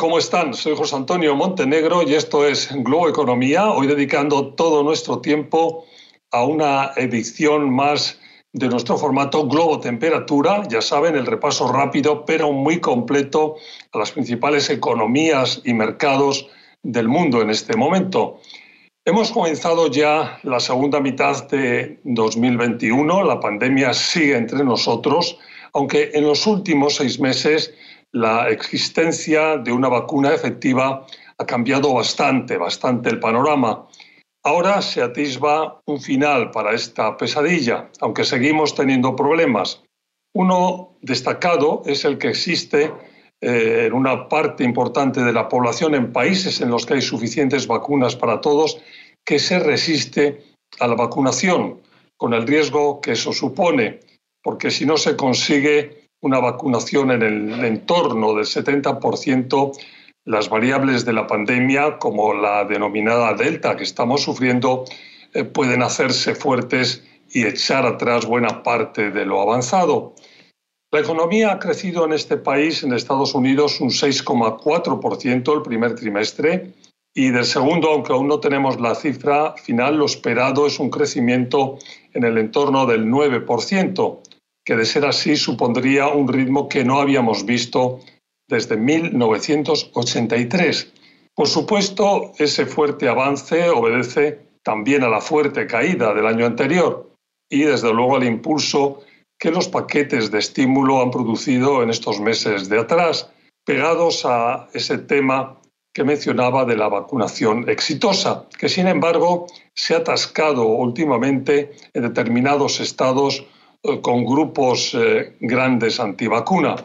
¿Cómo están? Soy José Antonio Montenegro y esto es Globo Economía, hoy dedicando todo nuestro tiempo a una edición más de nuestro formato Globo Temperatura, ya saben, el repaso rápido pero muy completo a las principales economías y mercados del mundo en este momento. Hemos comenzado ya la segunda mitad de 2021, la pandemia sigue entre nosotros, aunque en los últimos seis meses la existencia de una vacuna efectiva ha cambiado bastante, bastante el panorama. Ahora se atisba un final para esta pesadilla, aunque seguimos teniendo problemas. Uno destacado es el que existe eh, en una parte importante de la población en países en los que hay suficientes vacunas para todos, que se resiste a la vacunación, con el riesgo que eso supone, porque si no se consigue una vacunación en el entorno del 70%, las variables de la pandemia, como la denominada Delta que estamos sufriendo, eh, pueden hacerse fuertes y echar atrás buena parte de lo avanzado. La economía ha crecido en este país, en Estados Unidos, un 6,4% el primer trimestre y del segundo, aunque aún no tenemos la cifra final, lo esperado es un crecimiento en el entorno del 9% que de ser así supondría un ritmo que no habíamos visto desde 1983. Por supuesto, ese fuerte avance obedece también a la fuerte caída del año anterior y desde luego al impulso que los paquetes de estímulo han producido en estos meses de atrás, pegados a ese tema que mencionaba de la vacunación exitosa, que sin embargo se ha atascado últimamente en determinados estados con grupos eh, grandes antivacuna.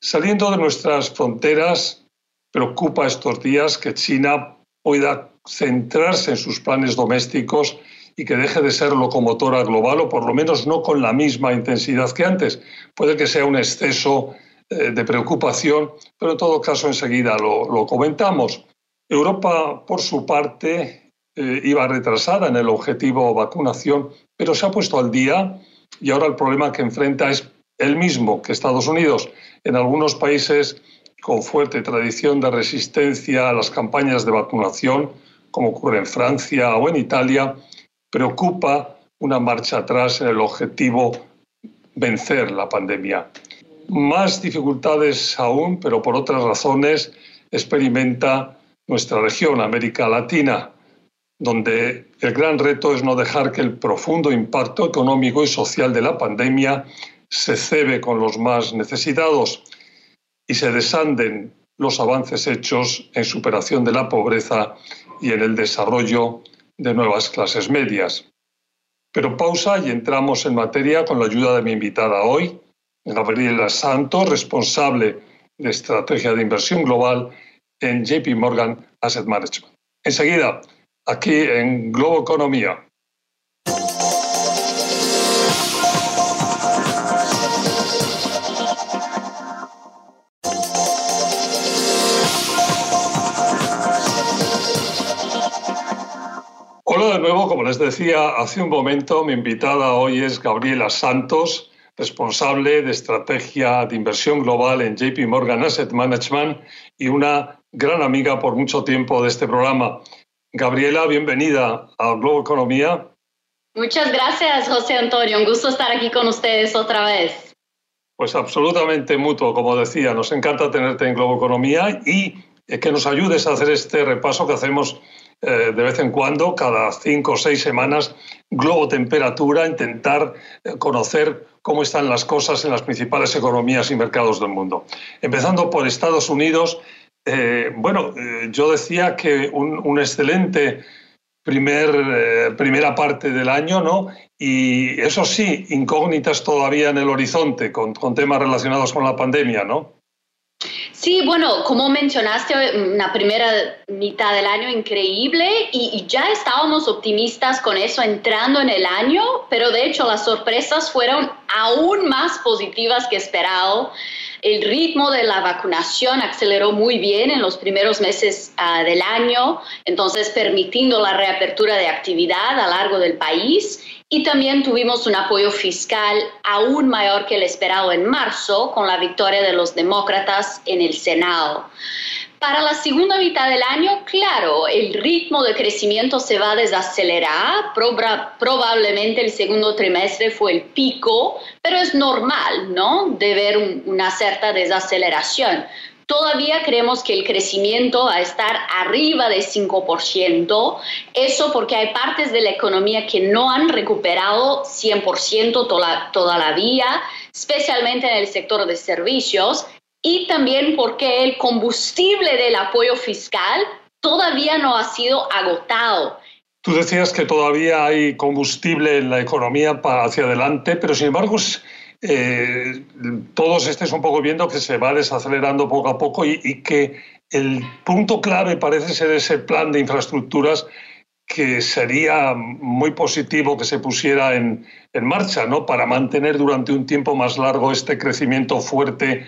Saliendo de nuestras fronteras, preocupa estos días que China pueda centrarse en sus planes domésticos y que deje de ser locomotora global, o por lo menos no con la misma intensidad que antes. Puede que sea un exceso eh, de preocupación, pero en todo caso enseguida lo, comentamos. Europa, por su parte, iba retrasada en el objetivo vacunación, pero se ha puesto al día y ahora el problema que enfrenta es el mismo que Estados Unidos. En algunos países con fuerte tradición de resistencia a las campañas de vacunación, como ocurre en Francia o en Italia, preocupa una marcha atrás en el objetivo vencer la pandemia. Más dificultades aún, pero por otras razones, experimenta nuestra región, América Latina, donde el gran reto es no dejar que el profundo impacto económico y social de la pandemia se cebe con los más necesitados y se desanden los avances hechos en superación de la pobreza y en el desarrollo de nuevas clases medias. Pero pausa y entramos en materia con la ayuda de mi invitada hoy, Gabriela Santos, responsable de estrategia de inversión global en JP Morgan Asset Management. Enseguida, aquí en Globo Economía. Hola de nuevo, como les decía hace un momento, mi invitada hoy es Gabriela Santos, responsable de estrategia de inversión global en JP Morgan Asset Management y una gran amiga por mucho tiempo de este programa. Gabriela, bienvenida a Globo Economía. Muchas gracias, José Antonio. Un gusto estar aquí con ustedes otra vez. Pues absolutamente mutuo, como decía. Nos encanta tenerte en Globo Economía y que nos ayudes a hacer este repaso que hacemos eh, de vez en cuando, cada cinco o seis semanas, Globo Temperatura, intentar eh, conocer cómo están las cosas en las principales economías y mercados del mundo. Empezando por Estados Unidos, eh, bueno, eh, yo decía que un, excelente primer, eh, primera parte del año, ¿no? Y eso sí, incógnitas todavía en el horizonte con, temas relacionados con la pandemia, ¿no? Sí, bueno, como mencionaste, una primera mitad del año increíble y, ya estábamos optimistas con eso entrando en el año, pero de hecho las sorpresas fueron aún más positivas que esperado. El ritmo de la vacunación aceleró muy bien en los primeros meses ah, del año, entonces permitiendo la reapertura de actividad a largo del país. Y también tuvimos un apoyo fiscal aún mayor que el esperado en marzo con la victoria de los demócratas en el Senado. Para la segunda mitad del año, claro, el ritmo de crecimiento se va a desacelerar. probablemente el segundo trimestre fue el pico, pero es normal, ¿no? De ver una cierta desaceleración. Todavía creemos que el crecimiento va a estar arriba del 5%, eso porque hay partes de la economía que no han recuperado 100% toda, especialmente en el sector de servicios y también porque el combustible del apoyo fiscal todavía no ha sido agotado. Tú decías que todavía hay combustible en la economía para hacia adelante, pero sin embargo eh, todos estés un poco viendo que se va desacelerando poco a poco y, y, que el punto clave parece ser ese plan de infraestructuras que sería muy positivo que se pusiera en, en marcha, ¿no? Para mantener durante un tiempo más largo este crecimiento fuerte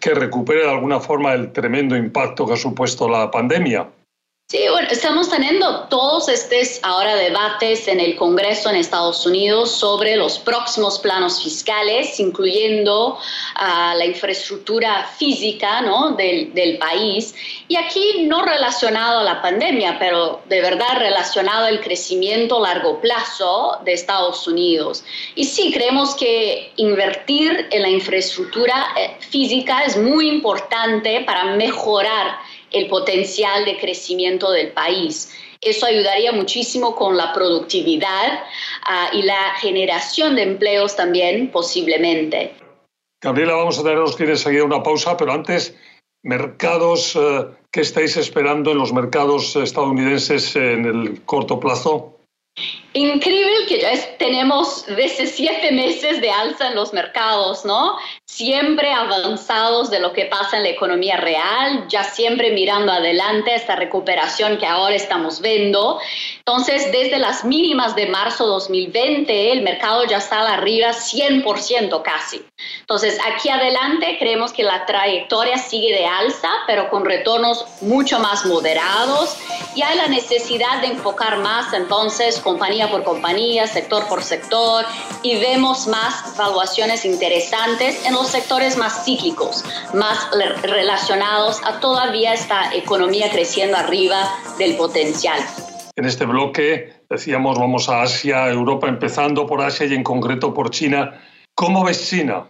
que recupere de alguna forma el tremendo impacto que ha supuesto la pandemia. Sí, bueno, estamos teniendo todos estos ahora debates en el Congreso en Estados Unidos sobre los próximos planos fiscales, incluyendo uh, la infraestructura física ¿no? del, del, país. Y aquí no relacionado a la pandemia, pero de verdad relacionado al crecimiento a largo plazo de Estados Unidos. Y sí, creemos que invertir en la infraestructura eh, física es muy importante para mejorar el potencial de crecimiento del país. Eso ayudaría muchísimo con la productividad uh, y la generación de empleos también posiblemente. Gabriela, vamos a tenernos que enseguida una pausa, pero antes, mercados uh, que estáis esperando en los mercados estadounidenses en el corto plazo. Increíble que ya tenemos desde siete meses de alza en los mercados, ¿no? Siempre avanzados de lo que pasa en la economía real, ya siempre mirando adelante esta recuperación que ahora estamos viendo. Entonces, desde las mínimas de marzo 2020, el mercado ya está arriba 100% casi. Entonces, aquí adelante creemos que la trayectoria sigue de alza, pero con retornos mucho más moderados y hay la necesidad de enfocar más entonces compañía por compañía, sector por sector y vemos más valuaciones interesantes en los sectores más cíclicos, más relacionados a todavía esta economía creciendo arriba del potencial. En este bloque decíamos vamos a Asia, Europa, empezando por Asia y en concreto por China. ¿Cómo ves China?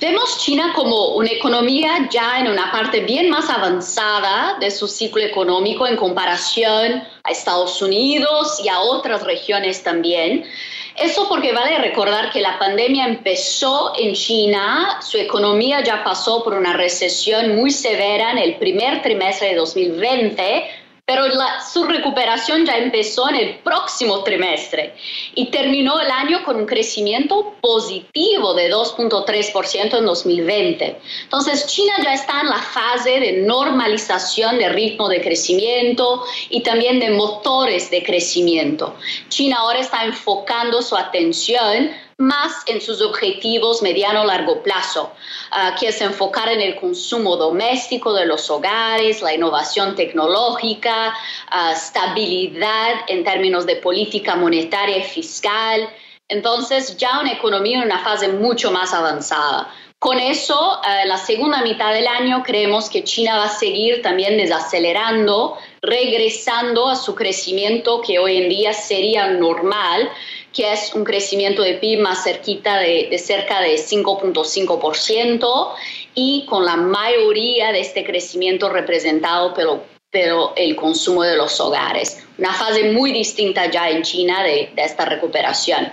Vemos China como una economía ya en una parte bien más avanzada de su ciclo económico en comparación a Estados Unidos y a otras regiones también. Eso porque vale recordar que la pandemia empezó en China, su economía ya pasó por una recesión muy severa en el primer trimestre de 2020, pero su recuperación ya empezó en el próximo trimestre y terminó el año con un crecimiento positivo de 2.3% en 2020. Entonces, China ya está en la fase de normalización del ritmo de crecimiento y también de motores de crecimiento. China ahora está enfocando su atención más en sus objetivos mediano-largo plazo, uh, que es enfocar en el consumo doméstico de los hogares, la innovación tecnológica, uh, estabilidad en términos de política monetaria y fiscal. Entonces, ya una economía en una fase mucho más avanzada. Con eso, en uh, la segunda mitad del año creemos que China va a seguir también desacelerando, regresando a su crecimiento que hoy en día sería normal, que es un crecimiento de PIB más cerquita de, cerca de 5.5% y con la mayoría de este crecimiento representado por, pero el consumo de los hogares. Una fase muy distinta ya en China de, esta recuperación.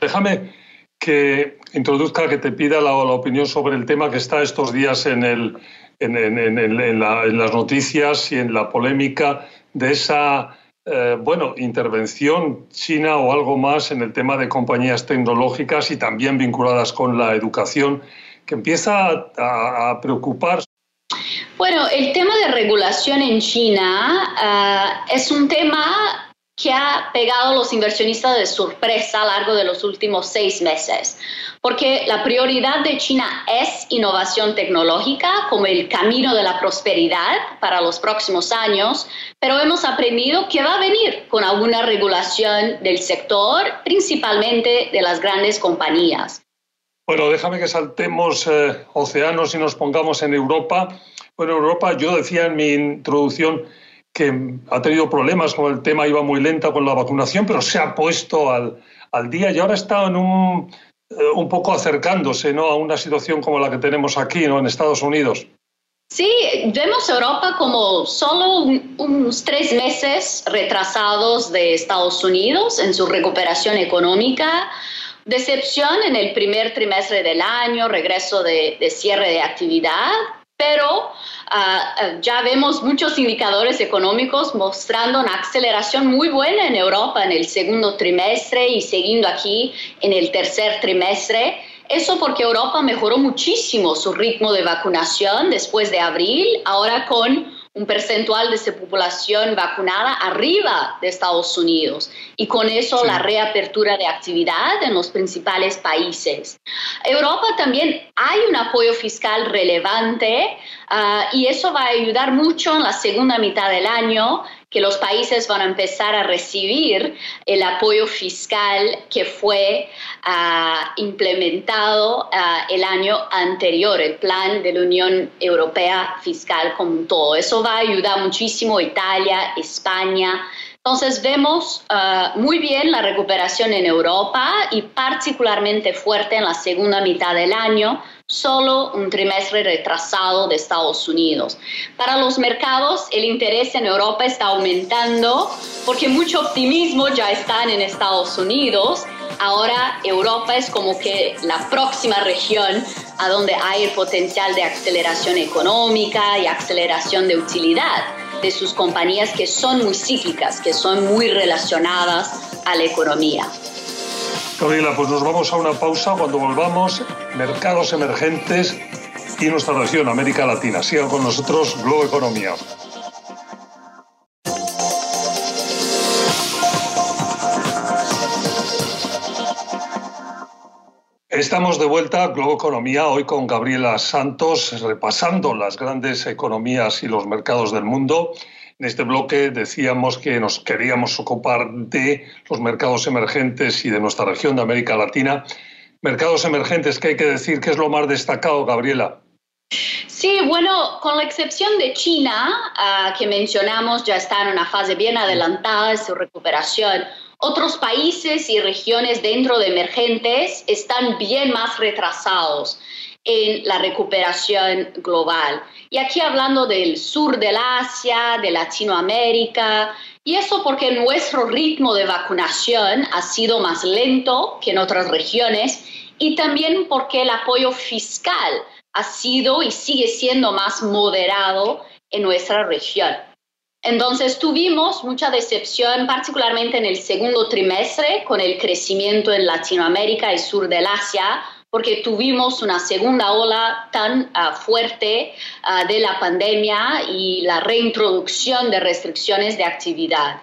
Déjame que introduzca, que te pida la, opinión sobre el tema que está estos días en, el, en, en, en la, las noticias y en la polémica de esa eh, bueno, intervención china o algo más en el tema de compañías tecnológicas y también vinculadas con la educación, que empieza a, a preocupar. Bueno, el tema de regulación en China uh, es un tema que ha pegado a los inversionistas de sorpresa a lo largo de los últimos seis meses, porque la prioridad de China es innovación tecnológica como el camino de la prosperidad para los próximos años, pero hemos aprendido que va a venir con alguna regulación del sector, principalmente de las grandes compañías. Bueno, déjame que saltemos eh, océanos y nos pongamos en Europa Bueno, Europa, yo decía en mi introducción que ha tenido problemas con el tema, iba muy lenta con la vacunación, pero se ha puesto al, al día y ahora está en un, eh, un poco acercándose ¿no? a una situación como la que tenemos aquí ¿no? en Estados Unidos. Sí, vemos Europa como solo unos tres meses retrasados de Estados Unidos en su recuperación económica, decepción en el primer trimestre del año, regreso de, de cierre de actividad, pero ah, ya vemos muchos indicadores económicos mostrando una aceleración muy buena en Europa en el segundo trimestre y siguiendo aquí en el tercer trimestre. Eso porque Europa mejoró muchísimo su ritmo de vacunación después de abril, ahora con un percentual de esa población vacunada arriba de Estados Unidos y con eso la reapertura de actividad en los principales países. Europa también hay un apoyo fiscal relevante ah, y eso va a ayudar mucho en la segunda mitad del año que los países van a empezar a recibir el apoyo fiscal que fue ah, implementado ah, el año anterior, el plan de la Unión Europea fiscal como todo. Eso va a ayudar muchísimo a Italia, España, entonces vemos ah, muy bien la recuperación en Europa y particularmente fuerte en la segunda mitad del año, solo un trimestre retrasado de Estados Unidos. Para los mercados, el interés en Europa está aumentando porque mucho optimismo ya está en Estados Unidos. Ahora Europa es como que la próxima región a donde hay el potencial de aceleración económica y aceleración de utilidad de sus compañías que son muy cíclicas, que son muy relacionadas a la economía. Gabriela, pues nos vamos a una pausa. Cuando volvamos, mercados emergentes y nuestra región, América Latina. Sigan con nosotros Globo Economía. Estamos de vuelta a Globo Economía, hoy con Gabriela Santos, repasando las grandes economías y los mercados del mundo. En este bloque decíamos que nos queríamos ocupar de los mercados emergentes y de nuestra región de América Latina. Mercados emergentes, ¿qué hay que decir? ¿Qué es lo más destacado, Gabriela? Sí, bueno, con la excepción de China, ah, que mencionamos, ya está en una fase bien adelantada de su recuperación. Otros países y regiones dentro de emergentes están bien más retrasados en la recuperación global. Y aquí hablando del sur del Asia, de Latinoamérica, y eso porque nuestro ritmo de vacunación ha sido más lento que en otras regiones y también porque el apoyo fiscal ha sido y sigue siendo más moderado en nuestra región. Entonces tuvimos mucha decepción, particularmente en el segundo trimestre, con el crecimiento en Latinoamérica y sur del Asia, porque tuvimos una segunda ola tan ah, fuerte ah, de la pandemia y la reintroducción de restricciones de actividad.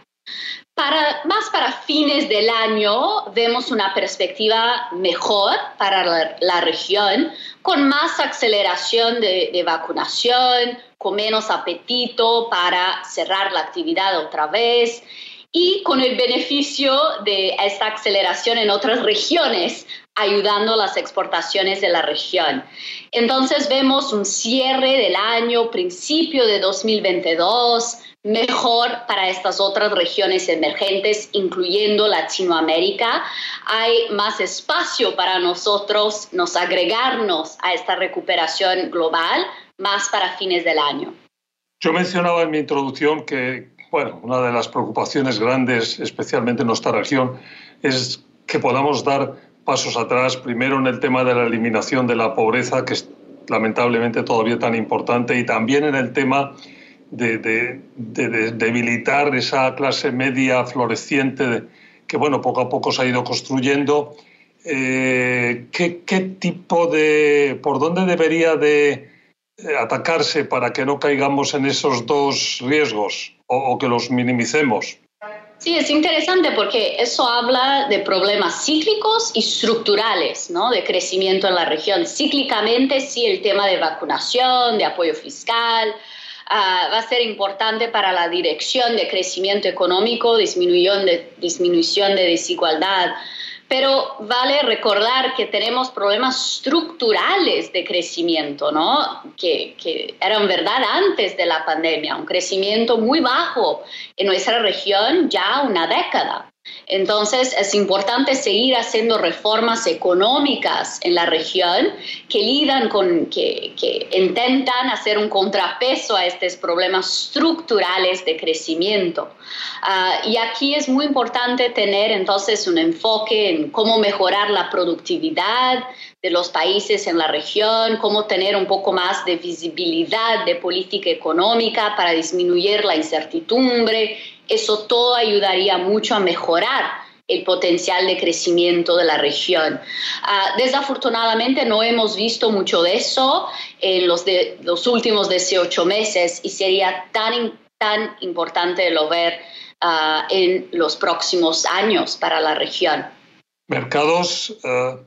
Para, más para fines del año vemos una perspectiva mejor para la, región, con más aceleración de, de, vacunación, con menos apetito para cerrar la actividad otra vez y con el beneficio de esta aceleración en otras regiones, ayudando las exportaciones de la región. Entonces vemos un cierre del año, principio de 2022 mejor para estas otras regiones emergentes, incluyendo Latinoamérica. Hay más espacio para nosotros nos agregarnos a esta recuperación global, más para fines del año. Yo mencionaba en mi introducción que, bueno, una de las preocupaciones grandes, especialmente en nuestra región, es que podamos dar pasos atrás, primero en el tema de la eliminación de la pobreza, que es lamentablemente todavía tan importante, y también en el tema de, debilitar esa clase media floreciente que, bueno, poco a poco se ha ido construyendo. Eh, ¿qué, ¿qué, tipo de, por dónde debería de eh, atacarse para que no caigamos en esos dos riesgos o que los minimicemos? Sí, es interesante porque eso habla de problemas cíclicos y estructurales, ¿no? De crecimiento en la región. Cíclicamente, sí, el tema de vacunación, de apoyo fiscal, Ah, va a ser importante para la dirección de crecimiento económico, disminución de, disminución de desigualdad. Pero vale recordar que tenemos problemas estructurales de crecimiento, ¿no? Que, que, eran verdad antes de la pandemia, un crecimiento muy bajo en nuestra región ya una década. Entonces es importante seguir haciendo reformas económicas en la región que lidan con, que, intentan hacer un contrapeso a estos problemas estructurales de crecimiento. Ah, y aquí es muy importante tener entonces un enfoque en cómo mejorar la productividad de los países en la región, cómo tener un poco más de visibilidad de política económica para disminuir la incertidumbre eso todo ayudaría mucho a mejorar el potencial de crecimiento de la región. Ah, desafortunadamente no hemos visto mucho de eso en los, de, los últimos 18 meses y sería tan, tan importante lo ver ah, en los próximos años para la región. Mercados. Ah.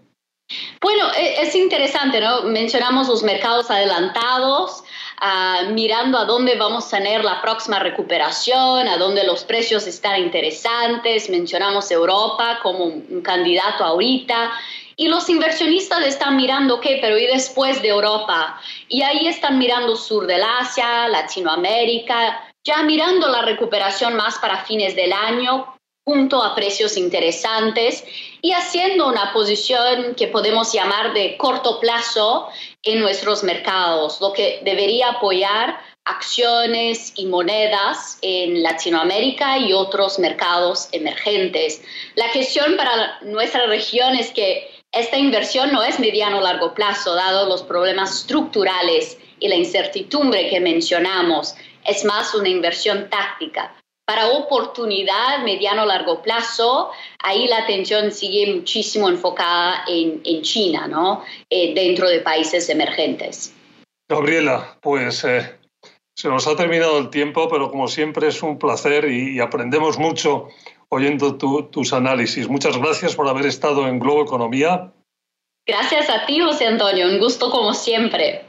Bueno, e, es interesante, ¿no? Mencionamos los mercados adelantados. Ah, mirando a dónde vamos a tener la próxima recuperación, a dónde los precios están interesantes. Mencionamos Europa como un, candidato ahorita. Y los inversionistas están mirando, ¿qué? Pero ¿y después de Europa? Y ahí están mirando sur del Asia, Latinoamérica, ya mirando la recuperación más para fines del año, junto a precios interesantes y haciendo una posición que podemos llamar de corto plazo en nuestros mercados, lo que debería apoyar acciones y monedas en Latinoamérica y otros mercados emergentes. La cuestión para nuestra región es que esta inversión no es mediano o largo plazo, dado los problemas estructurales y la incertidumbre que mencionamos. Es más una inversión táctica para oportunidad mediano largo plazo, ahí la atención sigue muchísimo enfocada en, China, ¿no? Eh, dentro de países emergentes. Gabriela, pues eh, se nos ha terminado el tiempo, pero como siempre es un placer y, aprendemos mucho oyendo tus análisis. Muchas gracias por haber estado en Globo Economía. Gracias a ti, José Antonio. Un gusto como siempre.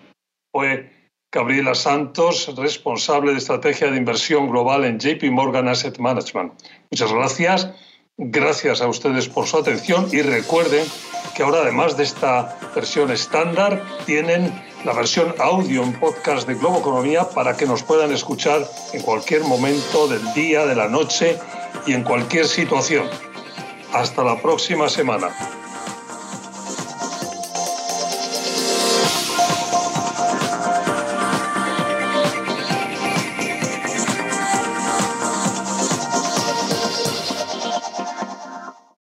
Pues Gabriela Santos, responsable de estrategia de inversión global en JP Morgan Asset Management. Muchas gracias. Gracias a ustedes por su atención y recuerden que ahora además de esta versión estándar tienen la versión audio en podcast de Globo Economía para que nos puedan escuchar en cualquier momento del día, de la noche y en cualquier situación. Hasta la próxima semana.